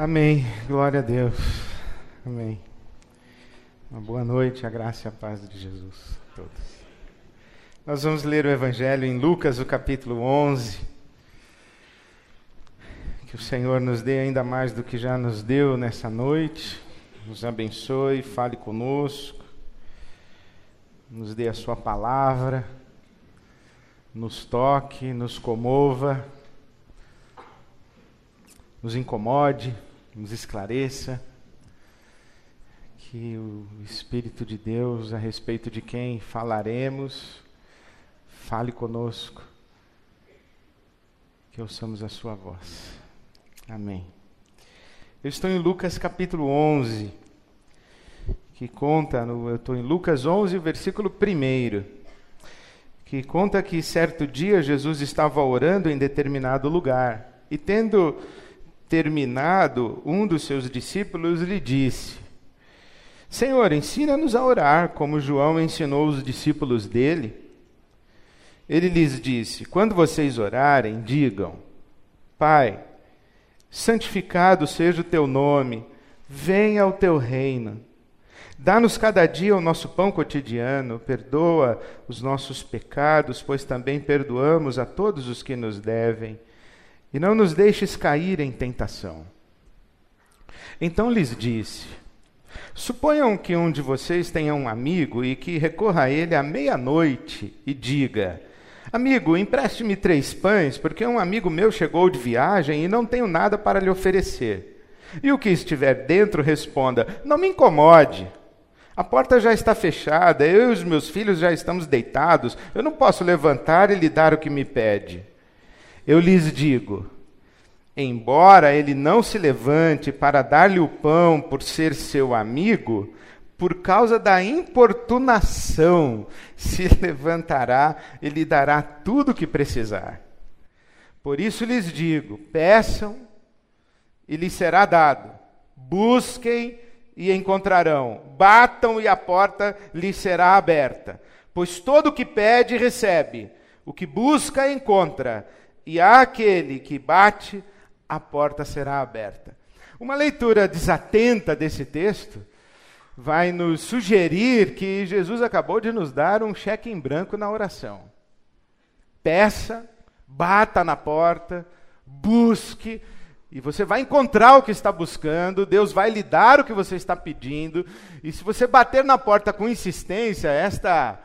Amém. Glória a Deus. Amém. Uma boa noite, a graça e a paz de Jesus a todos. Nós vamos ler o Evangelho em Lucas, o capítulo 11. Que o Senhor nos dê ainda mais do que já nos deu nessa noite. Nos abençoe, fale conosco. Nos dê a Sua palavra. Nos toque, nos comova. Nos incomode nos esclareça, que o Espírito de Deus, a respeito de quem falaremos, fale conosco, que ouçamos a Sua voz. Amém. Eu estou em Lucas capítulo 11, que conta, no, eu estou em Lucas 11, versículo 1, que conta que certo dia Jesus estava orando em determinado lugar, e tendo terminado, um dos seus discípulos lhe disse: Senhor, ensina-nos a orar, como João ensinou os discípulos dele. Ele lhes disse: Quando vocês orarem, digam: Pai, santificado seja o teu nome, venha o teu reino. Dá-nos cada dia o nosso pão cotidiano, perdoa os nossos pecados, pois também perdoamos a todos os que nos devem e não nos deixes cair em tentação. Então lhes disse: Suponham que um de vocês tenha um amigo e que recorra a ele à meia-noite e diga: Amigo, empreste-me três pães, porque um amigo meu chegou de viagem e não tenho nada para lhe oferecer. E o que estiver dentro responda: Não me incomode. A porta já está fechada, eu e os meus filhos já estamos deitados, eu não posso levantar e lhe dar o que me pede. Eu lhes digo: embora ele não se levante para dar-lhe o pão por ser seu amigo, por causa da importunação, se levantará e lhe dará tudo o que precisar. Por isso lhes digo: peçam e lhes será dado, busquem e encontrarão, batam e a porta lhes será aberta. Pois todo o que pede, recebe, o que busca, encontra e àquele que bate, a porta será aberta. Uma leitura desatenta desse texto vai nos sugerir que Jesus acabou de nos dar um cheque em branco na oração. Peça, bata na porta, busque, e você vai encontrar o que está buscando, Deus vai lhe dar o que você está pedindo, e se você bater na porta com insistência, esta,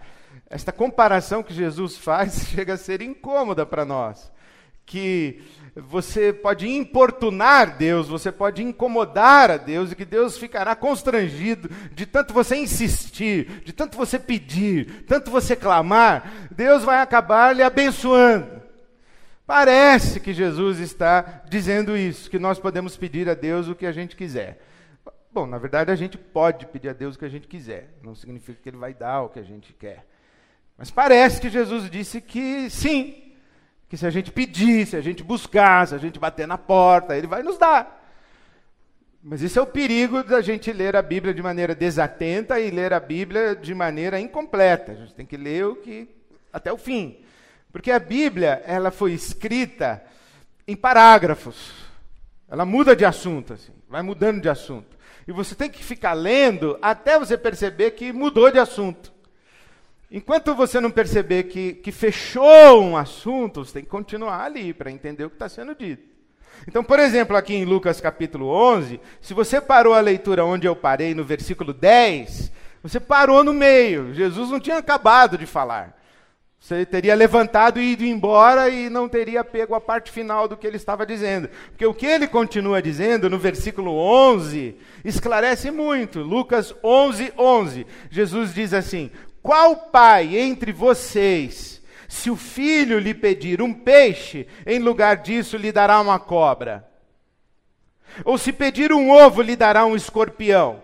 esta comparação que Jesus faz chega a ser incômoda para nós que você pode importunar Deus, você pode incomodar a Deus e que Deus ficará constrangido de tanto você insistir, de tanto você pedir, tanto você clamar, Deus vai acabar lhe abençoando. Parece que Jesus está dizendo isso, que nós podemos pedir a Deus o que a gente quiser. Bom, na verdade a gente pode pedir a Deus o que a gente quiser, não significa que Ele vai dar o que a gente quer. Mas parece que Jesus disse que sim, que se a gente pedir, se a gente buscar, se a gente bater na porta, ele vai nos dar. Mas isso é o perigo da gente ler a Bíblia de maneira desatenta e ler a Bíblia de maneira incompleta. A gente tem que ler o que até o fim. Porque a Bíblia, ela foi escrita em parágrafos. Ela muda de assunto assim, vai mudando de assunto. E você tem que ficar lendo até você perceber que mudou de assunto. Enquanto você não perceber que, que fechou um assunto, você tem que continuar ali para entender o que está sendo dito. Então, por exemplo, aqui em Lucas capítulo 11, se você parou a leitura onde eu parei, no versículo 10, você parou no meio. Jesus não tinha acabado de falar. Você teria levantado e ido embora e não teria pego a parte final do que ele estava dizendo. Porque o que ele continua dizendo no versículo 11 esclarece muito. Lucas 11, 11. Jesus diz assim: qual pai entre vocês, se o filho lhe pedir um peixe, em lugar disso lhe dará uma cobra? Ou se pedir um ovo, lhe dará um escorpião?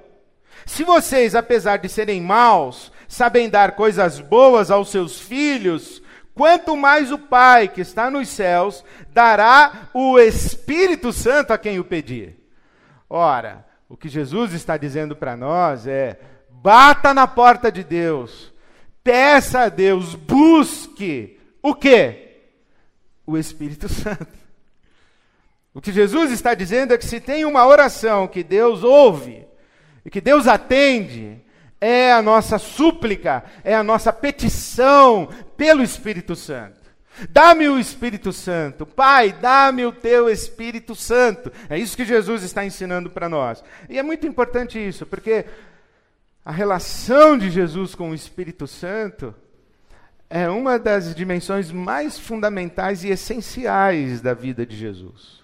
Se vocês, apesar de serem maus, sabem dar coisas boas aos seus filhos, quanto mais o Pai que está nos céus dará o Espírito Santo a quem o pedir. Ora, o que Jesus está dizendo para nós é: bata na porta de Deus, peça a Deus, busque o quê? O Espírito Santo. O que Jesus está dizendo é que se tem uma oração que Deus ouve e que Deus atende, é a nossa súplica, é a nossa petição pelo Espírito Santo. Dá-me o Espírito Santo. Pai, dá-me o teu Espírito Santo. É isso que Jesus está ensinando para nós. E é muito importante isso, porque a relação de Jesus com o Espírito Santo é uma das dimensões mais fundamentais e essenciais da vida de Jesus.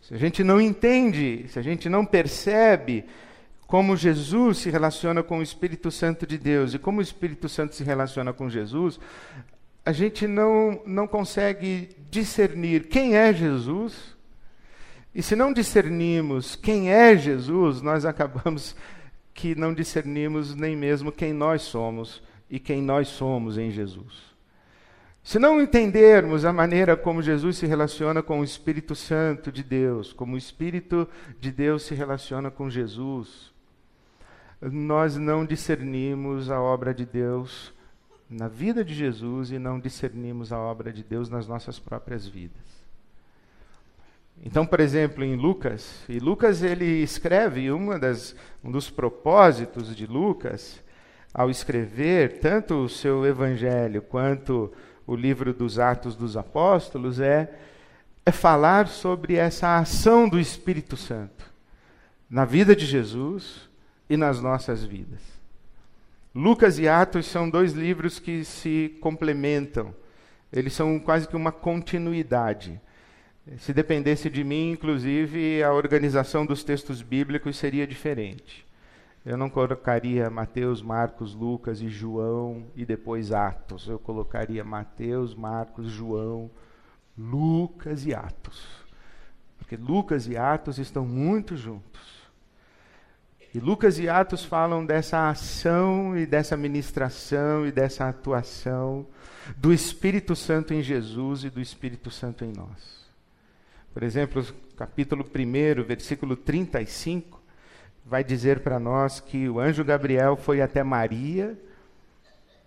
Se a gente não entende, se a gente não percebe como Jesus se relaciona com o Espírito Santo de Deus e como o Espírito Santo se relaciona com Jesus, a gente não, não consegue discernir quem é Jesus. E se não discernimos quem é Jesus, nós acabamos que não discernimos nem mesmo quem nós somos e quem nós somos em Jesus. Se não entendermos a maneira como Jesus se relaciona com o Espírito Santo de Deus, como o Espírito de Deus se relaciona com Jesus, nós não discernimos a obra de Deus na vida de Jesus e não discernimos a obra de Deus nas nossas próprias vidas. Então, por exemplo, em Lucas, e Lucas ele escreve uma das um dos propósitos de Lucas ao escrever tanto o seu evangelho quanto o livro dos Atos dos Apóstolos é é falar sobre essa ação do Espírito Santo na vida de Jesus e nas nossas vidas. Lucas e Atos são dois livros que se complementam. Eles são quase que uma continuidade. Se dependesse de mim, inclusive, a organização dos textos bíblicos seria diferente. Eu não colocaria Mateus, Marcos, Lucas e João e depois Atos. Eu colocaria Mateus, Marcos, João, Lucas e Atos. Porque Lucas e Atos estão muito juntos. E Lucas e Atos falam dessa ação e dessa ministração e dessa atuação do Espírito Santo em Jesus e do Espírito Santo em nós. Por exemplo, capítulo 1, versículo 35, vai dizer para nós que o anjo Gabriel foi até Maria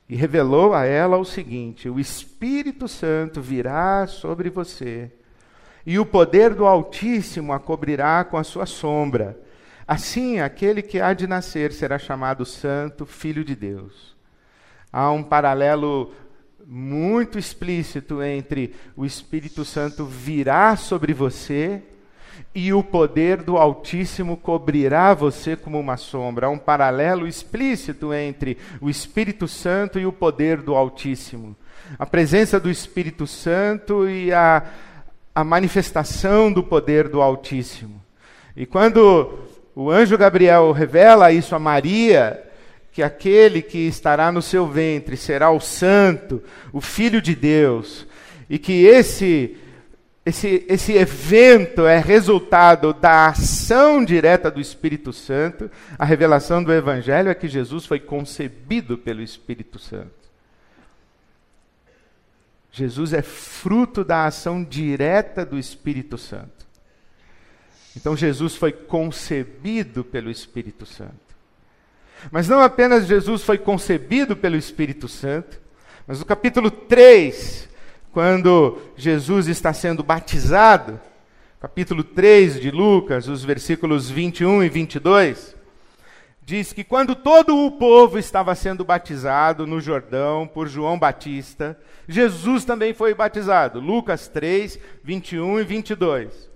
e revelou a ela o seguinte: O Espírito Santo virá sobre você, e o poder do Altíssimo a cobrirá com a sua sombra. Assim, aquele que há de nascer será chamado Santo, Filho de Deus. Há um paralelo muito explícito entre o Espírito Santo virá sobre você e o poder do Altíssimo cobrirá você como uma sombra. Há um paralelo explícito entre o Espírito Santo e o poder do Altíssimo. A presença do Espírito Santo e a, a manifestação do poder do Altíssimo. E quando o anjo Gabriel revela isso a Maria, que aquele que estará no seu ventre será o santo, o filho de Deus, e que esse esse, esse evento é resultado da ação direta do Espírito Santo. A revelação do Evangelho é que Jesus foi concebido pelo Espírito Santo. Jesus é fruto da ação direta do Espírito Santo. Então Jesus foi concebido pelo Espírito Santo. Mas não apenas Jesus foi concebido pelo Espírito Santo, mas no capítulo 3, quando Jesus está sendo batizado, capítulo 3 de Lucas, os versículos 21 e 22, diz que quando todo o povo estava sendo batizado no Jordão por João Batista, Jesus também foi batizado. Lucas 3, 21 e 22.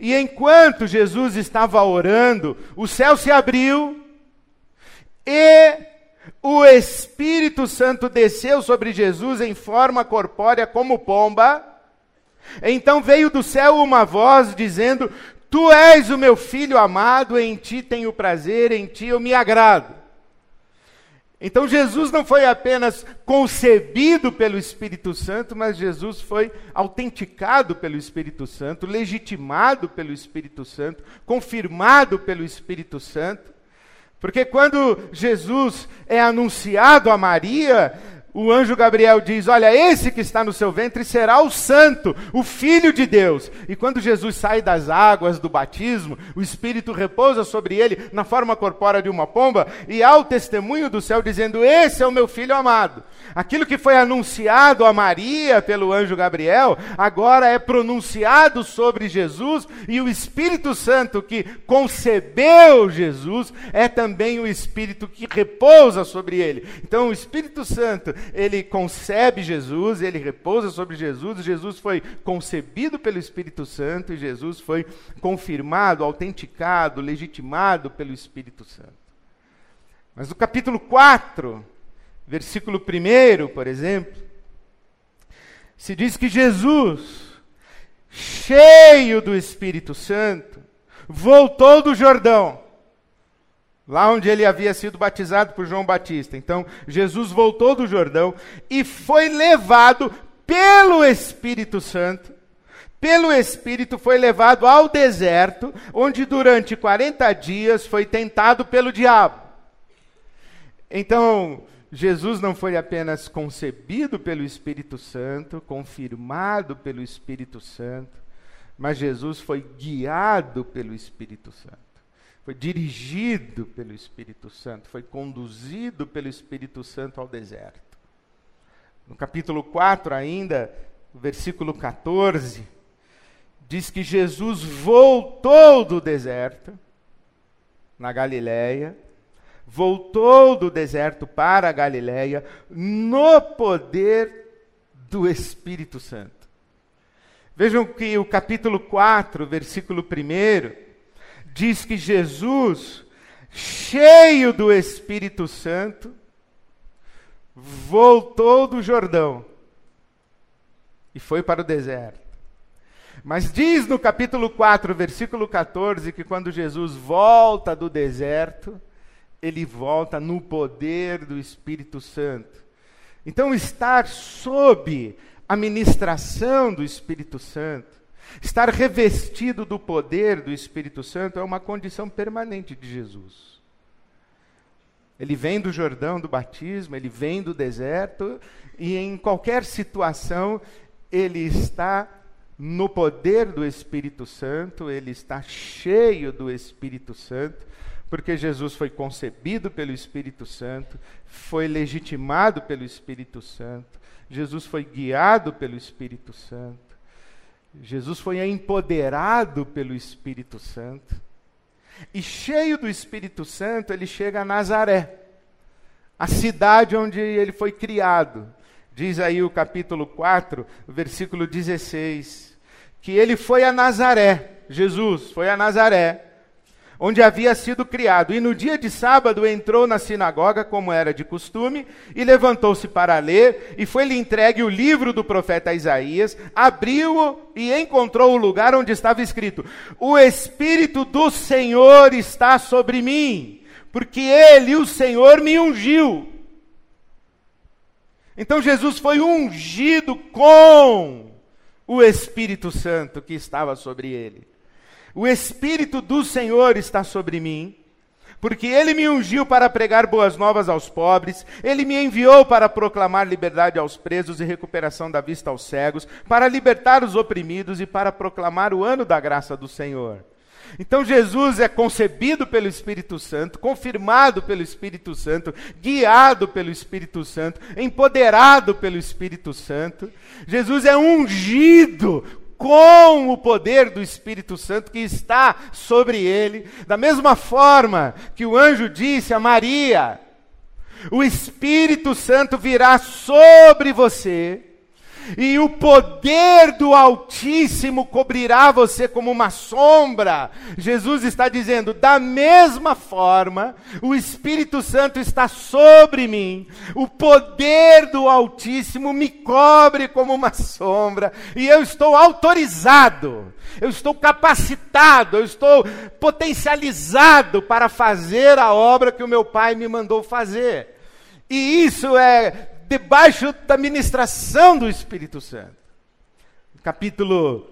E enquanto Jesus estava orando, o céu se abriu e o Espírito Santo desceu sobre Jesus em forma corpórea como pomba. Então veio do céu uma voz dizendo: Tu és o meu filho amado, em ti tenho prazer, em ti eu me agrado. Então Jesus não foi apenas concebido pelo Espírito Santo, mas Jesus foi autenticado pelo Espírito Santo, legitimado pelo Espírito Santo, confirmado pelo Espírito Santo. Porque quando Jesus é anunciado a Maria, o anjo Gabriel diz: Olha, esse que está no seu ventre será o Santo, o Filho de Deus. E quando Jesus sai das águas do batismo, o Espírito repousa sobre ele na forma corpórea de uma pomba, e há o testemunho do céu dizendo: Esse é o meu filho amado. Aquilo que foi anunciado a Maria pelo anjo Gabriel, agora é pronunciado sobre Jesus, e o Espírito Santo que concebeu Jesus é também o Espírito que repousa sobre ele. Então, o Espírito Santo, ele concebe Jesus, ele repousa sobre Jesus, Jesus foi concebido pelo Espírito Santo e Jesus foi confirmado, autenticado, legitimado pelo Espírito Santo. Mas no capítulo 4, versículo 1, por exemplo, se diz que Jesus, cheio do Espírito Santo, voltou do Jordão, lá onde ele havia sido batizado por João Batista. Então, Jesus voltou do Jordão e foi levado pelo Espírito Santo. Pelo Espírito foi levado ao deserto, onde durante 40 dias foi tentado pelo diabo. Então, Jesus não foi apenas concebido pelo Espírito Santo, confirmado pelo Espírito Santo, mas Jesus foi guiado pelo Espírito Santo, foi dirigido pelo Espírito Santo, foi conduzido pelo Espírito Santo ao deserto. No capítulo 4, ainda, versículo 14, diz que Jesus voltou do deserto, na Galiléia voltou do deserto para a Galiléia no poder do Espírito Santo. Vejam que o capítulo 4, versículo 1, diz que Jesus, cheio do Espírito Santo, voltou do Jordão e foi para o deserto. Mas diz no capítulo 4, versículo 14, que quando Jesus volta do deserto, ele volta no poder do Espírito Santo. Então, estar sob a ministração do Espírito Santo, estar revestido do poder do Espírito Santo, é uma condição permanente de Jesus. Ele vem do Jordão do batismo, ele vem do deserto, e em qualquer situação, ele está no poder do Espírito Santo, ele está cheio do Espírito Santo, porque Jesus foi concebido pelo Espírito Santo, foi legitimado pelo Espírito Santo, Jesus foi guiado pelo Espírito Santo, Jesus foi empoderado pelo Espírito Santo. E cheio do Espírito Santo, ele chega a Nazaré, a cidade onde ele foi criado. Diz aí o capítulo 4, versículo 16, que ele foi a Nazaré, Jesus foi a Nazaré, onde havia sido criado. E no dia de sábado entrou na sinagoga, como era de costume, e levantou-se para ler, e foi-lhe entregue o livro do profeta Isaías, abriu-o e encontrou o lugar onde estava escrito: O Espírito do Senhor está sobre mim, porque ele, o Senhor, me ungiu. Então Jesus foi ungido com o Espírito Santo que estava sobre ele. O Espírito do Senhor está sobre mim, porque ele me ungiu para pregar boas novas aos pobres, ele me enviou para proclamar liberdade aos presos e recuperação da vista aos cegos, para libertar os oprimidos e para proclamar o ano da graça do Senhor. Então Jesus é concebido pelo Espírito Santo, confirmado pelo Espírito Santo, guiado pelo Espírito Santo, empoderado pelo Espírito Santo. Jesus é ungido com o poder do Espírito Santo que está sobre ele, da mesma forma que o anjo disse a Maria: o Espírito Santo virá sobre você e o poder do Altíssimo cobrirá você como uma sombra. Jesus está dizendo: da mesma forma, o Espírito Santo está sobre mim, o poder do Altíssimo me cobre como uma sombra, e eu estou autorizado, eu estou capacitado, eu estou potencializado para fazer a obra que o meu Pai me mandou fazer. E isso é debaixo da ministração do Espírito Santo. Capítulo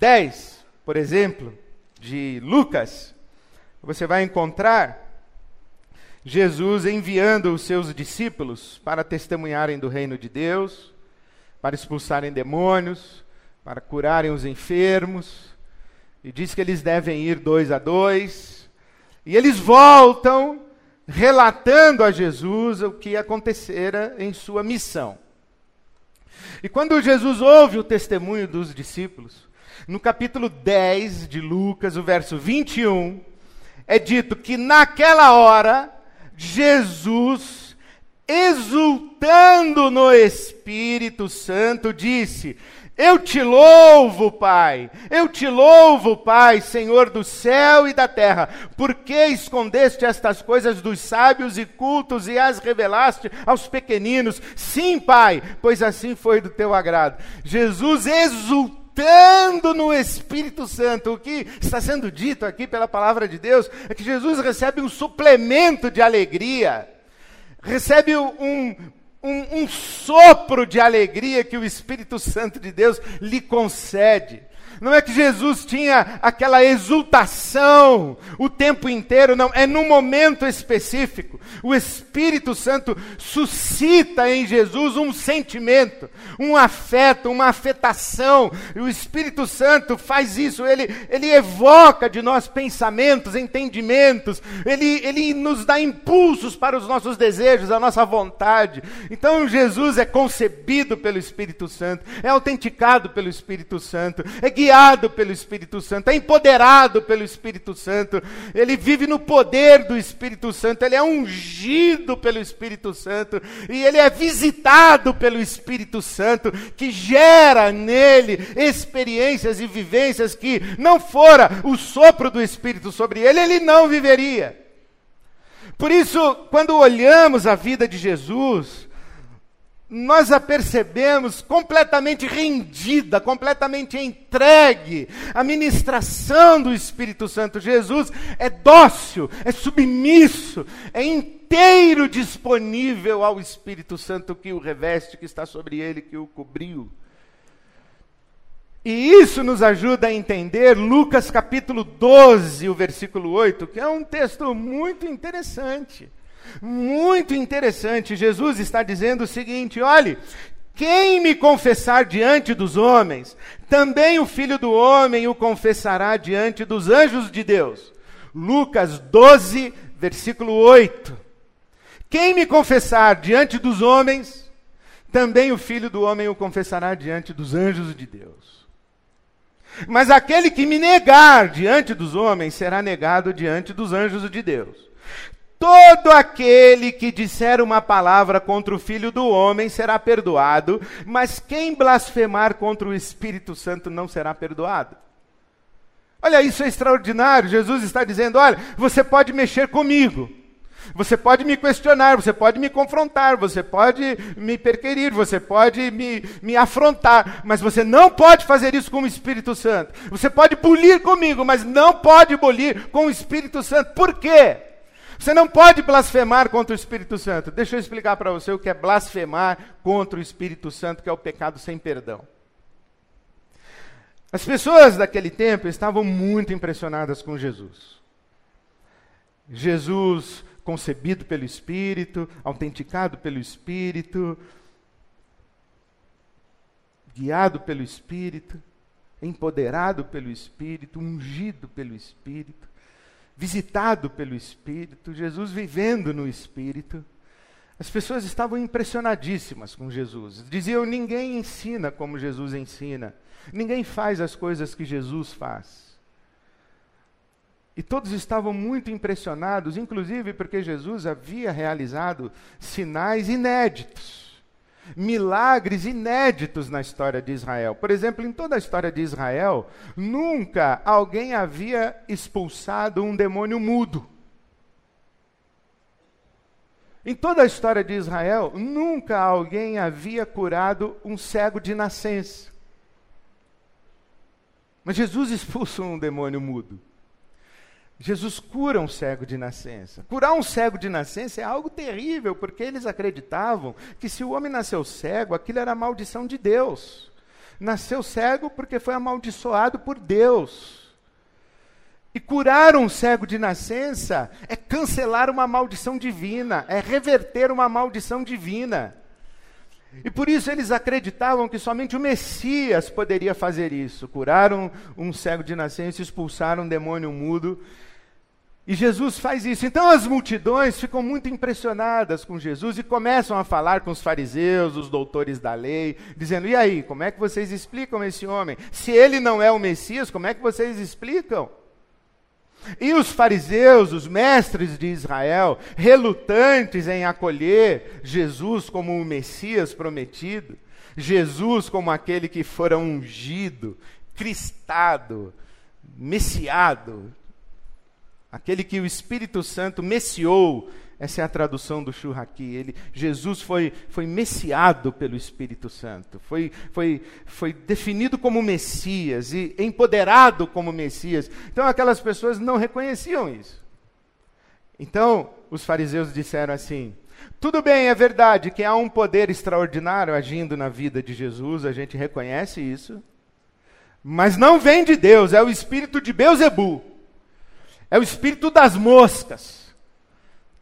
10, por exemplo, de Lucas, você vai encontrar Jesus enviando os seus discípulos para testemunharem do reino de Deus, para expulsarem demônios, para curarem os enfermos, e diz que eles devem ir dois a dois, e eles voltam relatando a Jesus o que acontecera em sua missão. E quando Jesus ouve o testemunho dos discípulos, no capítulo 10 de Lucas, o verso 21, é dito que naquela hora, Jesus, exultando no Espírito Santo, disse: eu te louvo, Pai. Eu te louvo, Pai, Senhor do céu e da terra, porque escondeste estas coisas dos sábios e cultos e as revelaste aos pequeninos. Sim, Pai, pois assim foi do teu agrado. Jesus exultando no Espírito Santo. O que está sendo dito aqui pela palavra de Deus é que Jesus recebe um suplemento de alegria, recebe um, um, um sopro de alegria que o Espírito Santo de Deus lhe concede. Não é que Jesus tinha aquela exultação o tempo inteiro, não. É num momento específico. O Espírito Santo suscita em Jesus um sentimento, um afeto, uma afetação. E o Espírito Santo faz isso. Ele, ele evoca de nós pensamentos, entendimentos. Ele, ele nos dá impulsos para os nossos desejos, a nossa vontade. Então Jesus é concebido pelo Espírito Santo, é autenticado pelo Espírito Santo, é guiado guiado pelo Espírito Santo, é empoderado pelo Espírito Santo, ele vive no poder do Espírito Santo, ele é ungido pelo Espírito Santo e ele é visitado pelo Espírito Santo, que gera nele experiências e vivências que não fora o sopro do Espírito sobre ele, ele não viveria. Por isso, quando olhamos a vida de Jesus, nós a percebemos completamente rendida, completamente entregue à ministração do Espírito Santo. Jesus é dócil, é submisso, é inteiro disponível ao Espírito Santo que o reveste, que está sobre ele, que o cobriu. E isso nos ajuda a entender Lucas capítulo 12, o versículo 8, que é um texto muito interessante. Muito interessante. Jesus está dizendo o seguinte: olhe, quem me confessar diante dos homens, também o filho do homem o confessará diante dos anjos de Deus. Lucas 12, versículo 8. Quem me confessar diante dos homens, também o filho do homem o confessará diante dos anjos de Deus. Mas aquele que me negar diante dos homens será negado diante dos anjos de Deus. Todo aquele que disser uma palavra contra o Filho do Homem será perdoado, mas quem blasfemar contra o Espírito Santo não será perdoado. Olha, isso é extraordinário. Jesus está dizendo: olha, você pode mexer comigo, você pode me questionar, você pode me confrontar, você pode me perquerir, você pode me, me afrontar, mas você não pode fazer isso com o Espírito Santo. Você pode bulir comigo, mas não pode bulir com o Espírito Santo. Por quê? Você não pode blasfemar contra o Espírito Santo. Deixa eu explicar para você o que é blasfemar contra o Espírito Santo, que é o pecado sem perdão. As pessoas daquele tempo estavam muito impressionadas com Jesus. Jesus concebido pelo Espírito, autenticado pelo Espírito, guiado pelo Espírito, empoderado pelo Espírito, ungido pelo Espírito visitado pelo Espírito, Jesus vivendo no Espírito. As pessoas estavam impressionadíssimas com Jesus. Diziam: ninguém ensina como Jesus ensina, ninguém faz as coisas que Jesus faz. E todos estavam muito impressionados, inclusive porque Jesus havia realizado sinais inéditos milagres inéditos na história de Israel. Por exemplo, em toda a história de Israel, nunca alguém havia expulsado um demônio mudo. Em toda a história de Israel, nunca alguém havia curado um cego de nascença. Mas Jesus expulsou um demônio mudo. Jesus cura um cego de nascença. Curar um cego de nascença é algo terrível, porque eles acreditavam que se o homem nasceu cego, aquilo era a maldição de Deus. Nasceu cego porque foi amaldiçoado por Deus. E curar um cego de nascença é cancelar uma maldição divina, é reverter uma maldição divina. E por isso eles acreditavam que somente o Messias poderia fazer isso. Curaram um cego de nascença, expulsaram um demônio mudo. E Jesus faz isso. Então as multidões ficam muito impressionadas com Jesus e começam a falar com os fariseus, os doutores da lei, dizendo: e aí, como é que vocês explicam esse homem? Se ele não é o Messias, como é que vocês explicam? E os fariseus, os mestres de Israel, relutantes em acolher Jesus como o Messias prometido, Jesus como aquele que fora ungido, cristado, messiado, aquele que o Espírito Santo messiou essa é a tradução do Churraqui. Ele, Jesus foi, foi messiado pelo Espírito Santo, foi, foi, foi definido como Messias e empoderado como Messias. Então aquelas pessoas não reconheciam isso. Então os fariseus disseram assim: tudo bem, é verdade que há um poder extraordinário agindo na vida de Jesus, a gente reconhece isso, mas não vem de Deus, é o espírito de Beuzebu, é o espírito das moscas.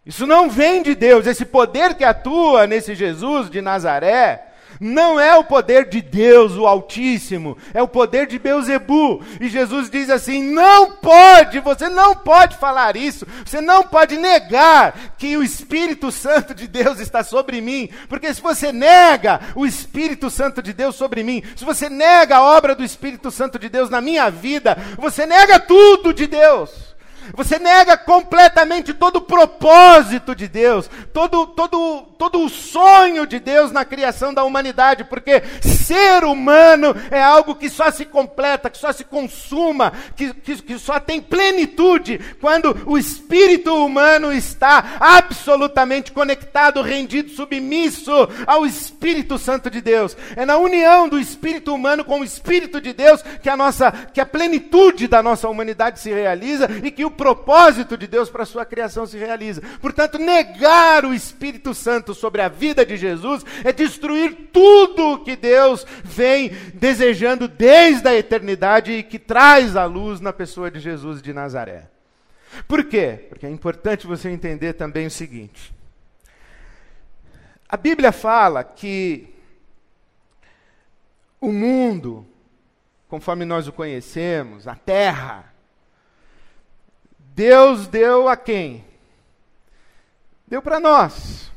Isso não vem de Deus. Esse poder que atua nesse Jesus de Nazaré não é o poder de Deus, o Altíssimo, é o poder de Beuzebu. E Jesus diz assim: não pode, você não pode falar isso, você não pode negar que o Espírito Santo de Deus está sobre mim, porque se você nega o Espírito Santo de Deus sobre mim, se você nega a obra do Espírito Santo de Deus na minha vida, você nega tudo de Deus. Você nega completamente todo o propósito de Deus, todo, todo, todo o sonho de Deus na criação da humanidade, porque ser humano é algo que só se completa, que só se consuma, que, que, que só tem plenitude quando o espírito humano está absolutamente conectado, rendido, submisso ao Espírito Santo de Deus. É na união do espírito humano com o Espírito de Deus que a nossa, que a plenitude da nossa humanidade se realiza e que o propósito de Deus para a sua criação se realiza. Portanto, negar o Espírito Santo sobre a vida de Jesus é destruir tudo que Deus vem desejando desde a eternidade e que traz à luz na pessoa de Jesus de Nazaré. Por quê? Porque é importante você entender também o seguinte. A Bíblia fala que o mundo, conforme nós o conhecemos, a terra, Deus deu a quem? Deu para nós.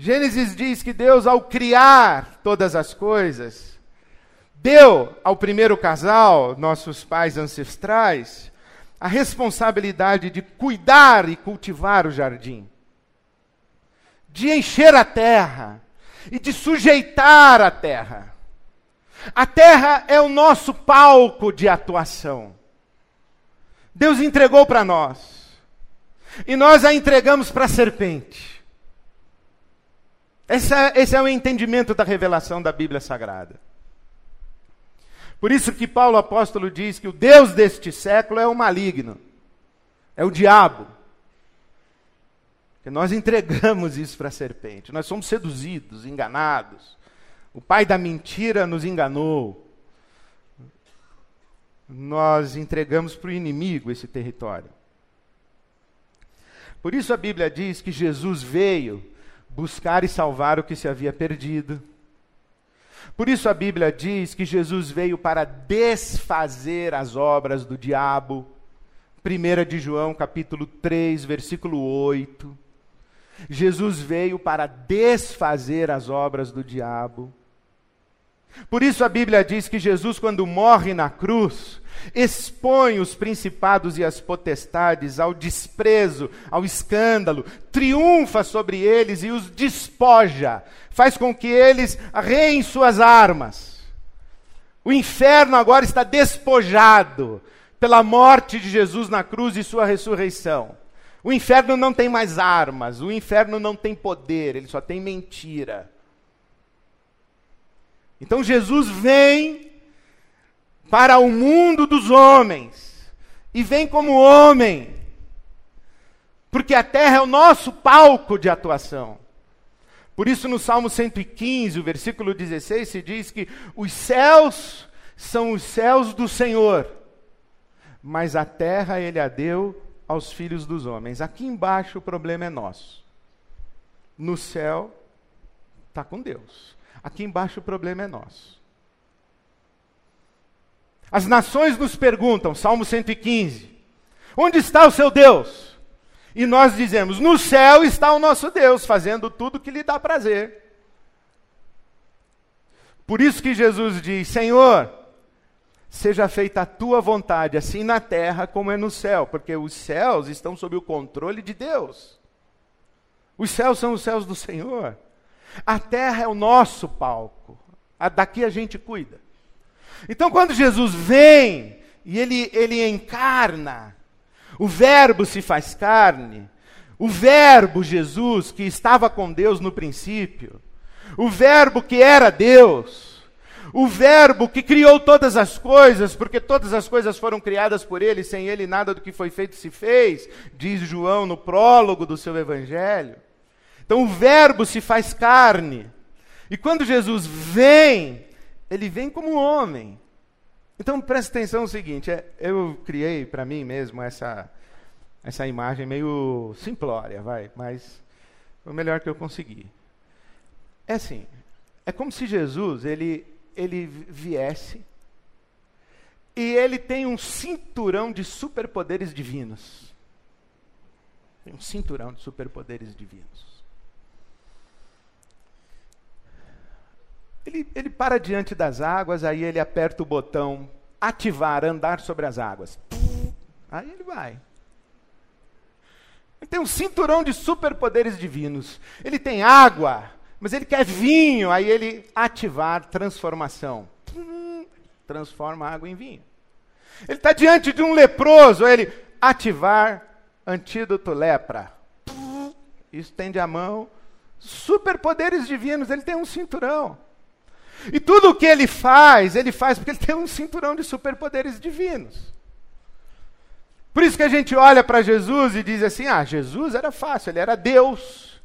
Gênesis diz que Deus, ao criar todas as coisas, deu ao primeiro casal, nossos pais ancestrais, a responsabilidade de cuidar e cultivar o jardim, de encher a terra e de sujeitar a terra. A terra é o nosso palco de atuação. Deus entregou para nós. E nós a entregamos para a serpente. Esse é, esse é o entendimento da revelação da Bíblia Sagrada. Por isso que Paulo apóstolo diz que o Deus deste século é o maligno, é o diabo. Porque nós entregamos isso para a serpente, nós somos seduzidos, enganados. O pai da mentira nos enganou nós entregamos para o inimigo esse território. Por isso a Bíblia diz que Jesus veio buscar e salvar o que se havia perdido. Por isso a Bíblia diz que Jesus veio para desfazer as obras do diabo. 1 de João, capítulo 3, versículo 8. Jesus veio para desfazer as obras do diabo. Por isso a Bíblia diz que Jesus, quando morre na cruz, expõe os principados e as potestades ao desprezo, ao escândalo, triunfa sobre eles e os despoja, faz com que eles arreiem suas armas. O inferno agora está despojado pela morte de Jesus na cruz e sua ressurreição. O inferno não tem mais armas, o inferno não tem poder, ele só tem mentira. Então Jesus vem para o mundo dos homens e vem como homem, porque a terra é o nosso palco de atuação. Por isso, no Salmo 115, o versículo 16, se diz que os céus são os céus do Senhor, mas a terra ele a deu aos filhos dos homens. Aqui embaixo o problema é nosso. No céu está com Deus. Aqui embaixo o problema é nosso. As nações nos perguntam, Salmo 115, onde está o seu Deus? E nós dizemos, no céu está o nosso Deus, fazendo tudo que lhe dá prazer. Por isso que Jesus diz: Senhor, seja feita a tua vontade, assim na terra como é no céu, porque os céus estão sob o controle de Deus. Os céus são os céus do Senhor. A terra é o nosso palco. Daqui a gente cuida. Então, quando Jesus vem e ele, ele encarna, o Verbo se faz carne, o Verbo Jesus, que estava com Deus no princípio, o Verbo que era Deus, o Verbo que criou todas as coisas, porque todas as coisas foram criadas por Ele, sem Ele nada do que foi feito se fez, diz João no prólogo do seu Evangelho. Então o Verbo se faz carne. E quando Jesus vem, ele vem como homem. Então preste atenção no seguinte: é, eu criei para mim mesmo essa, essa imagem meio simplória, vai, mas foi o melhor que eu consegui. É assim, é como se Jesus ele, ele viesse e ele tem um cinturão de superpoderes divinos. Tem um cinturão de superpoderes divinos. Ele, ele para diante das águas, aí ele aperta o botão ativar, andar sobre as águas. Aí ele vai. Ele tem um cinturão de superpoderes divinos. Ele tem água, mas ele quer vinho, aí ele ativar transformação. Transforma a água em vinho. Ele está diante de um leproso, aí ele ativar antídoto lepra. Estende a mão. Superpoderes divinos, ele tem um cinturão. E tudo o que ele faz, ele faz porque ele tem um cinturão de superpoderes divinos. Por isso que a gente olha para Jesus e diz assim: ah, Jesus era fácil, ele era Deus.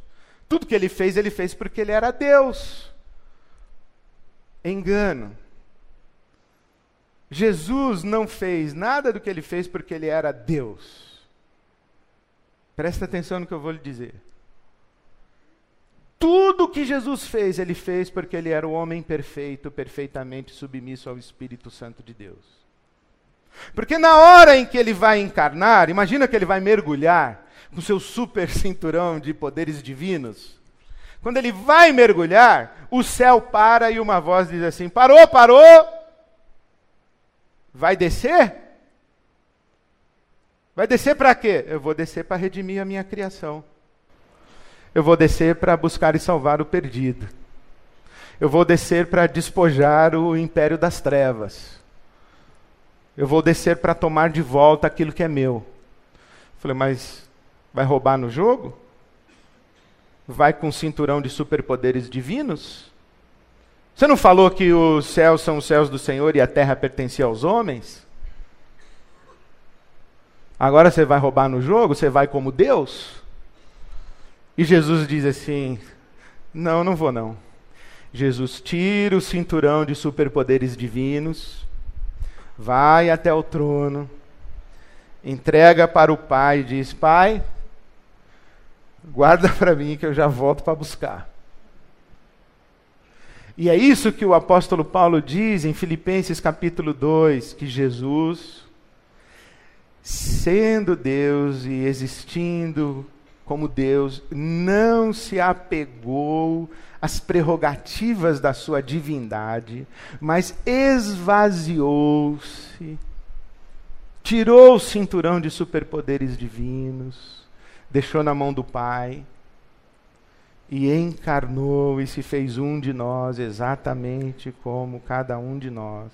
Tudo que ele fez, ele fez porque ele era Deus. Engano. Jesus não fez nada do que ele fez porque ele era Deus. Presta atenção no que eu vou lhe dizer. Tudo que Jesus fez, ele fez porque ele era o homem perfeito, perfeitamente submisso ao Espírito Santo de Deus. Porque na hora em que ele vai encarnar, imagina que ele vai mergulhar com seu super cinturão de poderes divinos. Quando ele vai mergulhar, o céu para e uma voz diz assim: Parou, parou! Vai descer? Vai descer para quê? Eu vou descer para redimir a minha criação. Eu vou descer para buscar e salvar o perdido. Eu vou descer para despojar o império das trevas. Eu vou descer para tomar de volta aquilo que é meu. Falei, mas vai roubar no jogo? Vai com cinturão de superpoderes divinos? Você não falou que os céus são os céus do Senhor e a terra pertencia aos homens? Agora você vai roubar no jogo? Você vai como Deus? E Jesus diz assim: Não, não vou não. Jesus tira o cinturão de superpoderes divinos, vai até o trono, entrega para o Pai e diz: Pai, guarda para mim que eu já volto para buscar. E é isso que o apóstolo Paulo diz em Filipenses capítulo 2, que Jesus, sendo Deus e existindo como Deus, não se apegou às prerrogativas da sua divindade, mas esvaziou-se, tirou o cinturão de superpoderes divinos, deixou na mão do Pai e encarnou e se fez um de nós, exatamente como cada um de nós.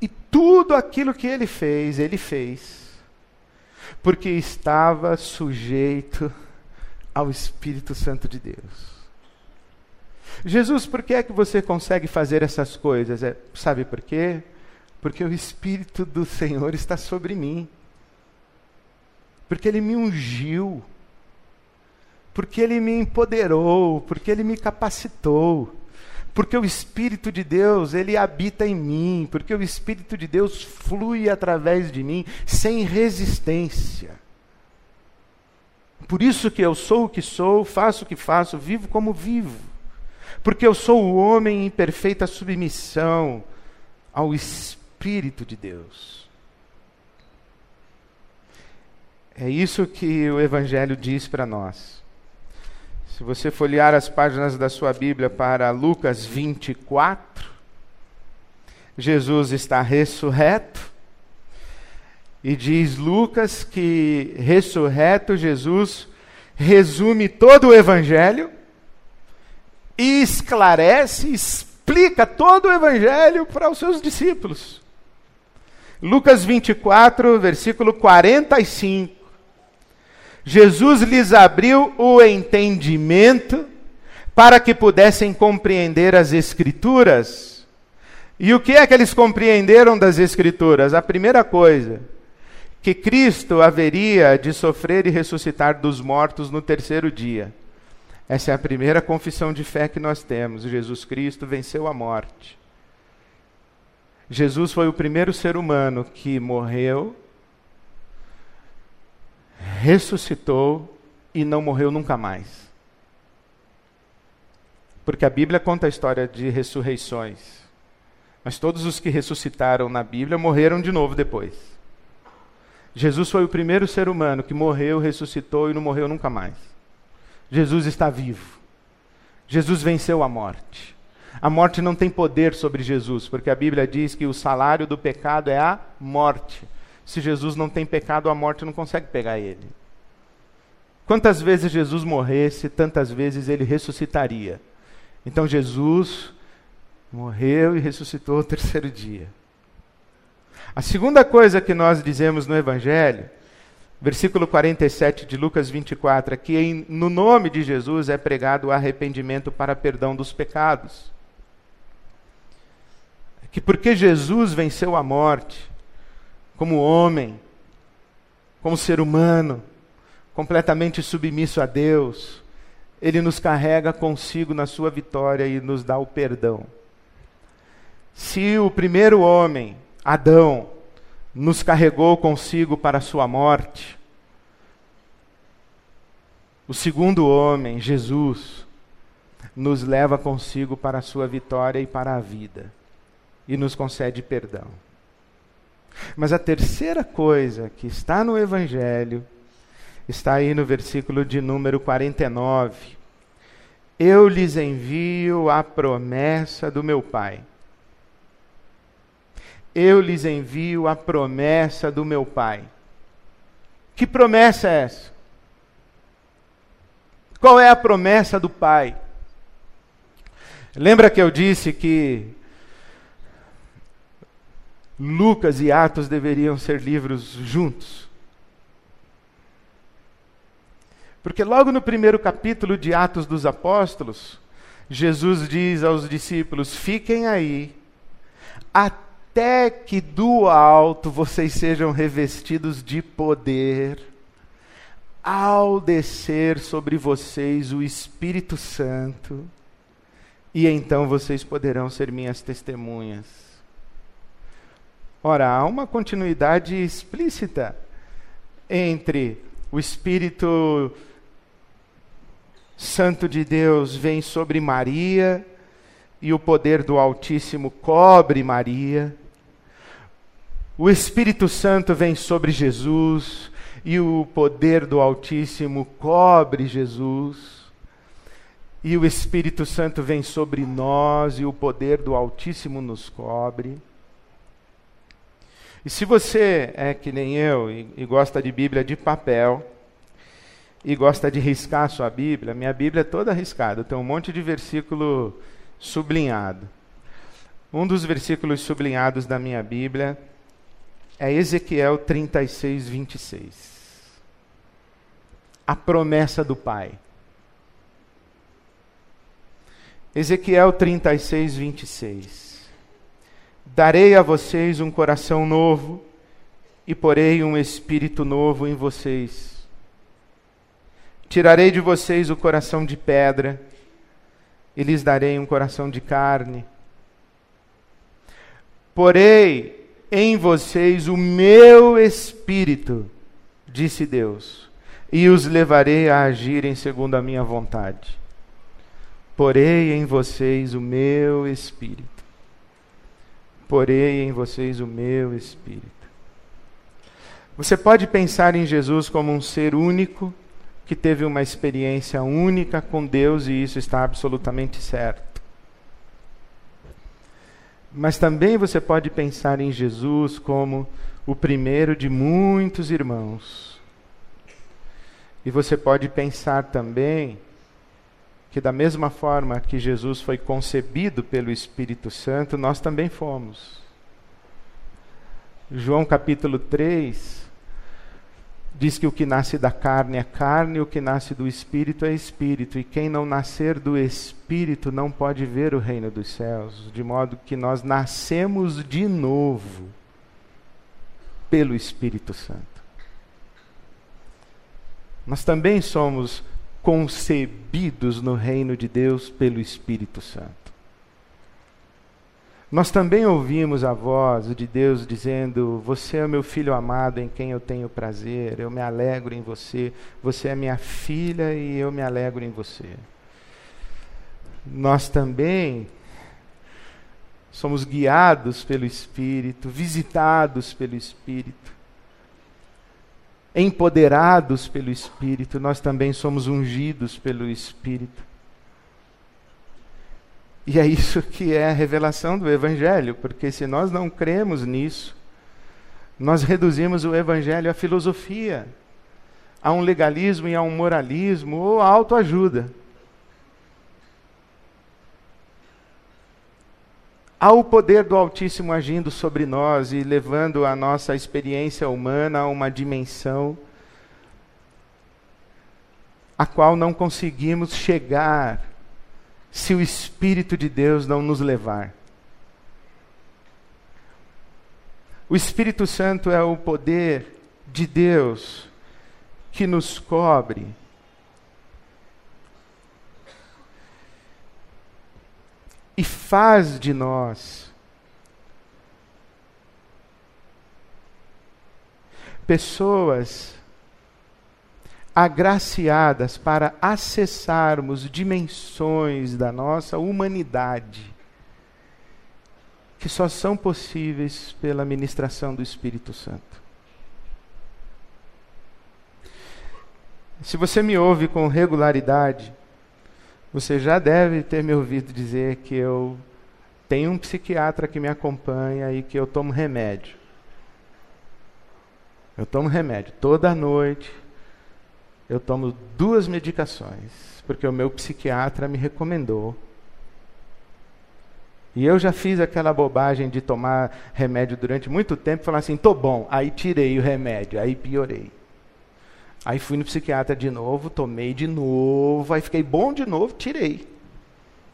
E tudo aquilo que ele fez, ele fez porque estava sujeito ao Espírito Santo de Deus. Jesus, por que é que você consegue fazer essas coisas? É, sabe por quê? Porque o Espírito do Senhor está sobre mim. Porque Ele me ungiu. Porque Ele me empoderou. Porque Ele me capacitou porque o Espírito de Deus, ele habita em mim, porque o Espírito de Deus flui através de mim sem resistência. Por isso que eu sou o que sou, faço o que faço, vivo como vivo. Porque eu sou o homem em perfeita submissão ao Espírito de Deus. É isso que o Evangelho diz para nós. Se você folhear as páginas da sua Bíblia para Lucas 24, Jesus está ressurreto, e diz Lucas que ressurreto Jesus resume todo o Evangelho e esclarece, explica todo o Evangelho para os seus discípulos. Lucas 24, versículo 45. Jesus lhes abriu o entendimento para que pudessem compreender as Escrituras. E o que é que eles compreenderam das Escrituras? A primeira coisa, que Cristo haveria de sofrer e ressuscitar dos mortos no terceiro dia. Essa é a primeira confissão de fé que nós temos. Jesus Cristo venceu a morte. Jesus foi o primeiro ser humano que morreu, ressuscitou e não morreu nunca mais. Porque a Bíblia conta a história de ressurreições. Mas todos os que ressuscitaram na Bíblia morreram de novo depois. Jesus foi o primeiro ser humano que morreu, ressuscitou e não morreu nunca mais. Jesus está vivo. Jesus venceu a morte. A morte não tem poder sobre Jesus, porque a Bíblia diz que o salário do pecado é a morte. Se Jesus não tem pecado, a morte não consegue pegar ele. Quantas vezes Jesus morresse, tantas vezes ele ressuscitaria. Então Jesus morreu e ressuscitou o terceiro dia. A segunda coisa que nós dizemos no Evangelho, versículo 47 de Lucas 24, é que no nome de Jesus é pregado o arrependimento para perdão dos pecados. Que porque Jesus venceu a morte, como homem, como ser humano, completamente submisso a Deus, ele nos carrega consigo na sua vitória e nos dá o perdão. Se o primeiro homem Adão nos carregou consigo para a sua morte. O segundo homem, Jesus, nos leva consigo para a sua vitória e para a vida, e nos concede perdão. Mas a terceira coisa que está no Evangelho, está aí no versículo de número 49. Eu lhes envio a promessa do meu Pai eu lhes envio a promessa do meu Pai. Que promessa é essa? Qual é a promessa do Pai? Lembra que eu disse que Lucas e Atos deveriam ser livros juntos? Porque logo no primeiro capítulo de Atos dos Apóstolos, Jesus diz aos discípulos: fiquem aí, até que do alto vocês sejam revestidos de poder, ao descer sobre vocês o Espírito Santo, e então vocês poderão ser minhas testemunhas. Ora, há uma continuidade explícita entre o Espírito Santo de Deus vem sobre Maria e o poder do Altíssimo cobre Maria. O Espírito Santo vem sobre Jesus e o poder do Altíssimo cobre Jesus. E o Espírito Santo vem sobre nós e o poder do Altíssimo nos cobre. E se você é que nem eu e, e gosta de Bíblia de papel, e gosta de riscar a sua Bíblia, minha Bíblia é toda riscada, tem um monte de versículo sublinhado. Um dos versículos sublinhados da minha Bíblia é Ezequiel 36, 26. A promessa do Pai. Ezequiel 36, 26. Darei a vocês um coração novo e porei um espírito novo em vocês. Tirarei de vocês o coração de pedra e lhes darei um coração de carne. Porei em vocês o meu espírito, disse Deus, e os levarei a agirem segundo a minha vontade. Porei em vocês o meu espírito. Porei em vocês o meu espírito. Você pode pensar em Jesus como um ser único, que teve uma experiência única com Deus e isso está absolutamente certo. Mas também você pode pensar em Jesus como o primeiro de muitos irmãos. E você pode pensar também que, da mesma forma que Jesus foi concebido pelo Espírito Santo, nós também fomos. João capítulo 3 diz que o que nasce da carne é carne, o que nasce do espírito é espírito, e quem não nascer do espírito não pode ver o reino dos céus, de modo que nós nascemos de novo pelo Espírito Santo. Nós também somos concebidos no reino de Deus pelo Espírito Santo. Nós também ouvimos a voz de Deus dizendo: Você é meu filho amado em quem eu tenho prazer, eu me alegro em você, você é minha filha e eu me alegro em você. Nós também somos guiados pelo Espírito, visitados pelo Espírito, empoderados pelo Espírito, nós também somos ungidos pelo Espírito. E é isso que é a revelação do Evangelho, porque se nós não cremos nisso, nós reduzimos o Evangelho à filosofia, a um legalismo e a um moralismo ou a autoajuda. Há o poder do Altíssimo agindo sobre nós e levando a nossa experiência humana a uma dimensão a qual não conseguimos chegar se o Espírito de Deus não nos levar. O Espírito Santo é o poder de Deus que nos cobre. E faz de nós pessoas agraciadas para acessarmos dimensões da nossa humanidade que só são possíveis pela ministração do Espírito Santo. Se você me ouve com regularidade, você já deve ter me ouvido dizer que eu tenho um psiquiatra que me acompanha e que eu tomo remédio. Eu tomo remédio toda noite, eu tomo duas medicações, porque o meu psiquiatra me recomendou. E eu já fiz aquela bobagem de tomar remédio durante muito tempo, falar assim, tô bom. Aí tirei o remédio, aí piorei. Aí fui no psiquiatra de novo, tomei de novo, aí fiquei bom de novo, tirei.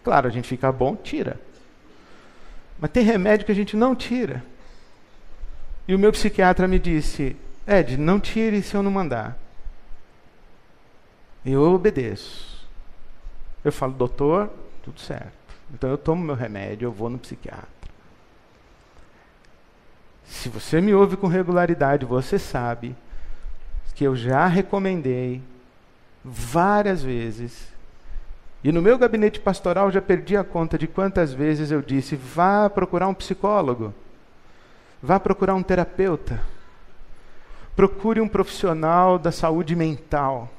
Claro, a gente fica bom, tira. Mas tem remédio que a gente não tira. E o meu psiquiatra me disse: Ed, não tire se eu não mandar. Eu obedeço. Eu falo, doutor, tudo certo. Então eu tomo meu remédio, eu vou no psiquiatra. Se você me ouve com regularidade, você sabe que eu já recomendei várias vezes. E no meu gabinete pastoral já perdi a conta de quantas vezes eu disse: vá procurar um psicólogo, vá procurar um terapeuta, procure um profissional da saúde mental.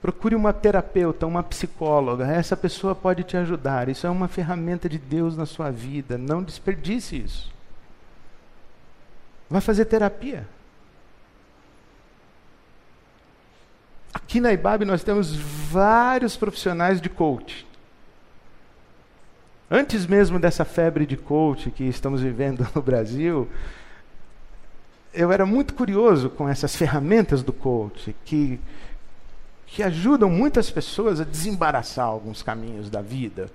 Procure uma terapeuta, uma psicóloga. Essa pessoa pode te ajudar. Isso é uma ferramenta de Deus na sua vida. Não desperdice isso. Vai fazer terapia. Aqui na IBAB nós temos vários profissionais de coach. Antes mesmo dessa febre de coach que estamos vivendo no Brasil, eu era muito curioso com essas ferramentas do coach, que que ajudam muitas pessoas a desembaraçar alguns caminhos da vida.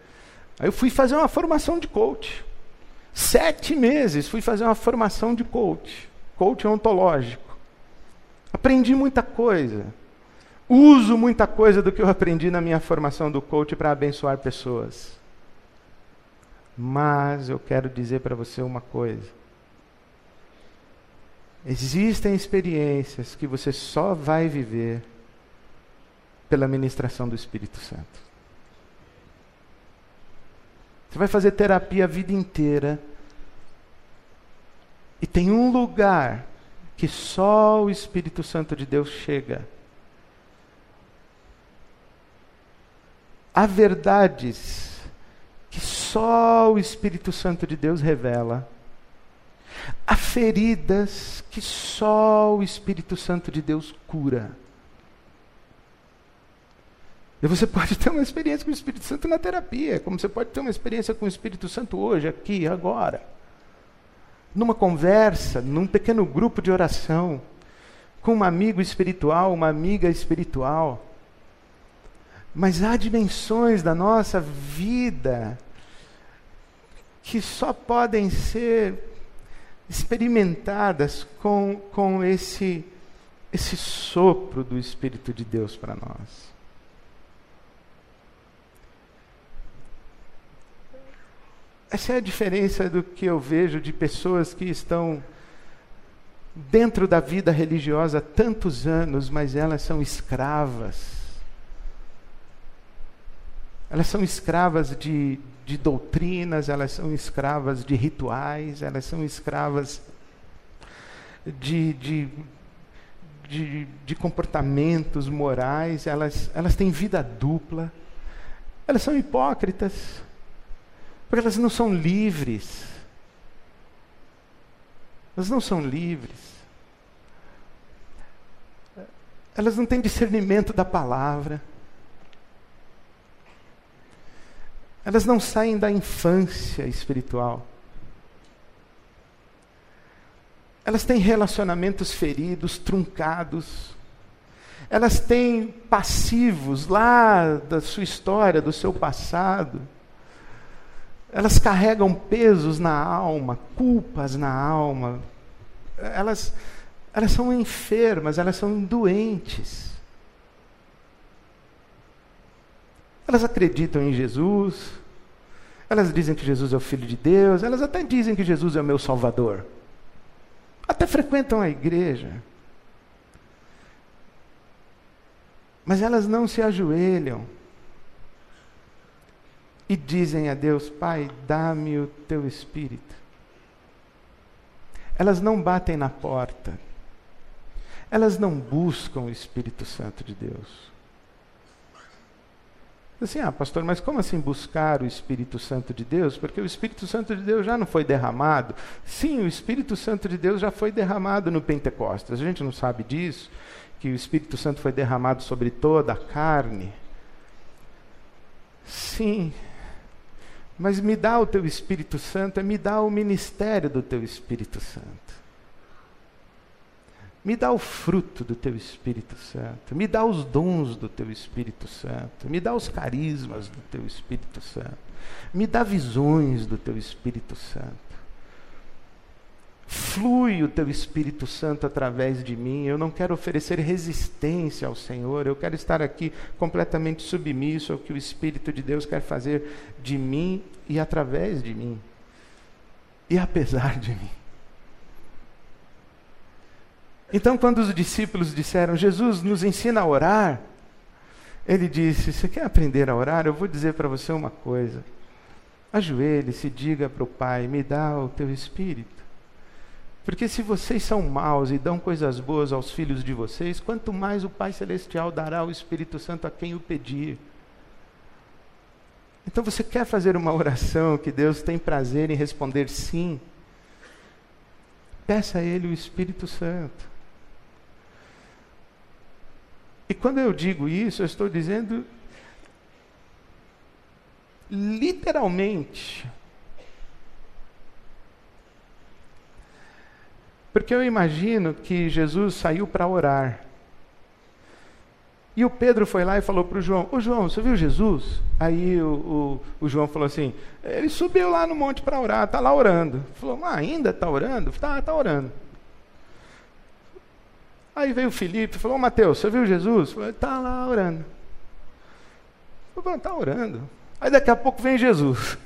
Aí eu fui fazer uma formação de coach. Sete meses fui fazer uma formação de coach, coach ontológico. Aprendi muita coisa. Uso muita coisa do que eu aprendi na minha formação do coach para abençoar pessoas. Mas eu quero dizer para você uma coisa. Existem experiências que você só vai viver pela ministração do Espírito Santo. Você vai fazer terapia a vida inteira. E tem um lugar que só o Espírito Santo de Deus chega. Há verdades que só o Espírito Santo de Deus revela. Há feridas que só o Espírito Santo de Deus cura. E você pode ter uma experiência com o Espírito Santo na terapia, como você pode ter uma experiência com o Espírito Santo hoje, aqui, agora. Numa conversa, num pequeno grupo de oração, com um amigo espiritual, uma amiga espiritual. Mas há dimensões da nossa vida que só podem ser experimentadas com, com esse, esse sopro do Espírito de Deus para nós. Essa é a diferença do que eu vejo de pessoas que estão dentro da vida religiosa há tantos anos, mas elas são escravas. Elas são escravas de, de doutrinas, elas são escravas de rituais, elas são escravas de, de, de, de comportamentos morais, elas, elas têm vida dupla, elas são hipócritas. Porque elas não são livres. Elas não são livres. Elas não têm discernimento da palavra. Elas não saem da infância espiritual. Elas têm relacionamentos feridos, truncados. Elas têm passivos lá da sua história, do seu passado elas carregam pesos na alma, culpas na alma. Elas, elas são enfermas, elas são doentes. Elas acreditam em Jesus, elas dizem que Jesus é o Filho de Deus, elas até dizem que Jesus é o meu Salvador. Até frequentam a igreja. Mas elas não se ajoelham e dizem a Deus: Pai, dá-me o teu espírito. Elas não batem na porta, elas não buscam o Espírito Santo de Deus. Assim, ah, pastor, mas como assim buscar o Espírito Santo de Deus? Porque o Espírito Santo de Deus já não foi derramado. Sim, o Espírito Santo de Deus já foi derramado no Pentecostes. A gente não sabe disso, que o Espírito Santo foi derramado sobre toda a carne. Sim, mas me dá o teu Espírito Santo, é me dá o ministério do teu Espírito Santo. Me dá o fruto do teu Espírito Santo. Me dá os dons do teu Espírito Santo. Me dá os carismas do teu Espírito Santo. Me dá visões do teu Espírito Santo. Flui o teu Espírito Santo através de mim. Eu não quero oferecer resistência ao Senhor. Eu quero estar aqui completamente submisso ao que o Espírito de Deus quer fazer de mim e através de mim. E apesar de mim. Então, quando os discípulos disseram, Jesus nos ensina a orar, ele disse: Você quer aprender a orar? Eu vou dizer para você uma coisa. Ajoelhe-se, diga para o Pai: Me dá o teu espírito. Porque se vocês são maus e dão coisas boas aos filhos de vocês, quanto mais o Pai Celestial dará o Espírito Santo a quem o pedir. Então você quer fazer uma oração que Deus tem prazer em responder sim? Peça a Ele o Espírito Santo. E quando eu digo isso, eu estou dizendo literalmente Porque eu imagino que Jesus saiu para orar. E o Pedro foi lá e falou para o João: Ô João, você viu Jesus? Aí o, o, o João falou assim: ele subiu lá no monte para orar, está lá orando. Falou: ah, ainda está orando? Está, está orando. Aí veio o Felipe e falou: Ô Mateus, você viu Jesus? Eu falei, tá lá orando. Falei, tá orando. Aí daqui a pouco vem Jesus.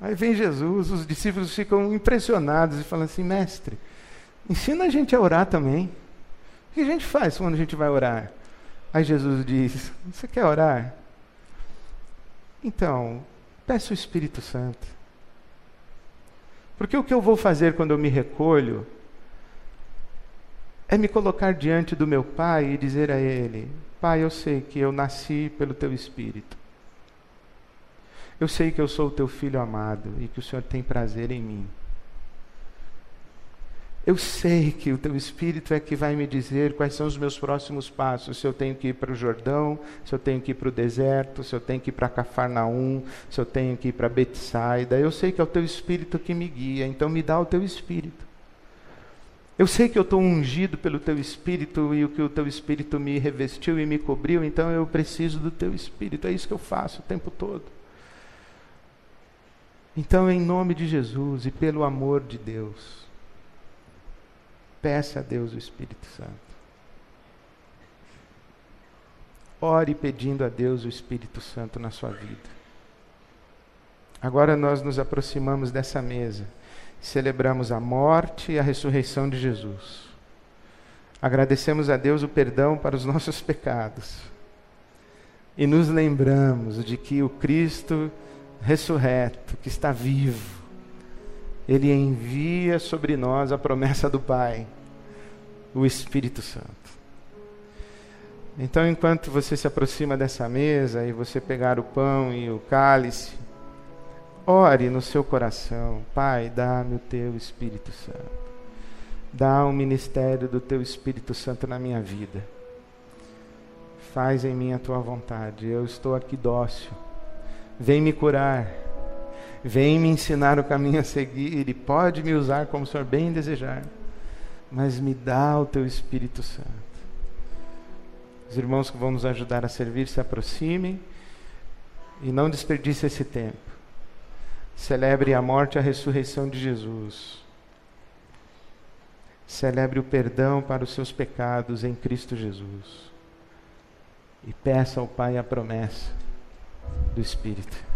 Aí vem Jesus, os discípulos ficam impressionados e falam assim: Mestre, ensina a gente a orar também. O que a gente faz quando a gente vai orar? Aí Jesus diz: Você quer orar? Então, peça o Espírito Santo. Porque o que eu vou fazer quando eu me recolho é me colocar diante do meu Pai e dizer a Ele: Pai, eu sei que eu nasci pelo Teu Espírito. Eu sei que eu sou o Teu Filho amado e que o Senhor tem prazer em mim. Eu sei que o teu Espírito é que vai me dizer quais são os meus próximos passos. Se eu tenho que ir para o Jordão, se eu tenho que ir para o deserto, se eu tenho que ir para Cafarnaum, se eu tenho que ir para Betsaida. Eu sei que é o teu Espírito que me guia, então me dá o teu Espírito. Eu sei que eu estou ungido pelo teu Espírito e o que o teu Espírito me revestiu e me cobriu, então eu preciso do teu Espírito. É isso que eu faço o tempo todo. Então, em nome de Jesus e pelo amor de Deus, Peça a Deus o Espírito Santo. Ore pedindo a Deus o Espírito Santo na sua vida. Agora nós nos aproximamos dessa mesa, celebramos a morte e a ressurreição de Jesus. Agradecemos a Deus o perdão para os nossos pecados. E nos lembramos de que o Cristo ressurreto, que está vivo, ele envia sobre nós a promessa do Pai, o Espírito Santo. Então, enquanto você se aproxima dessa mesa e você pegar o pão e o cálice, ore no seu coração: Pai, dá-me o teu Espírito Santo. Dá o ministério do teu Espírito Santo na minha vida. Faz em mim a tua vontade. Eu estou aqui dócil. Vem me curar Vem me ensinar o caminho a seguir e pode me usar como o Senhor bem desejar, mas me dá o teu Espírito Santo. Os irmãos que vão nos ajudar a servir se aproximem e não desperdice esse tempo. Celebre a morte e a ressurreição de Jesus. Celebre o perdão para os seus pecados em Cristo Jesus. E peça ao Pai a promessa do Espírito.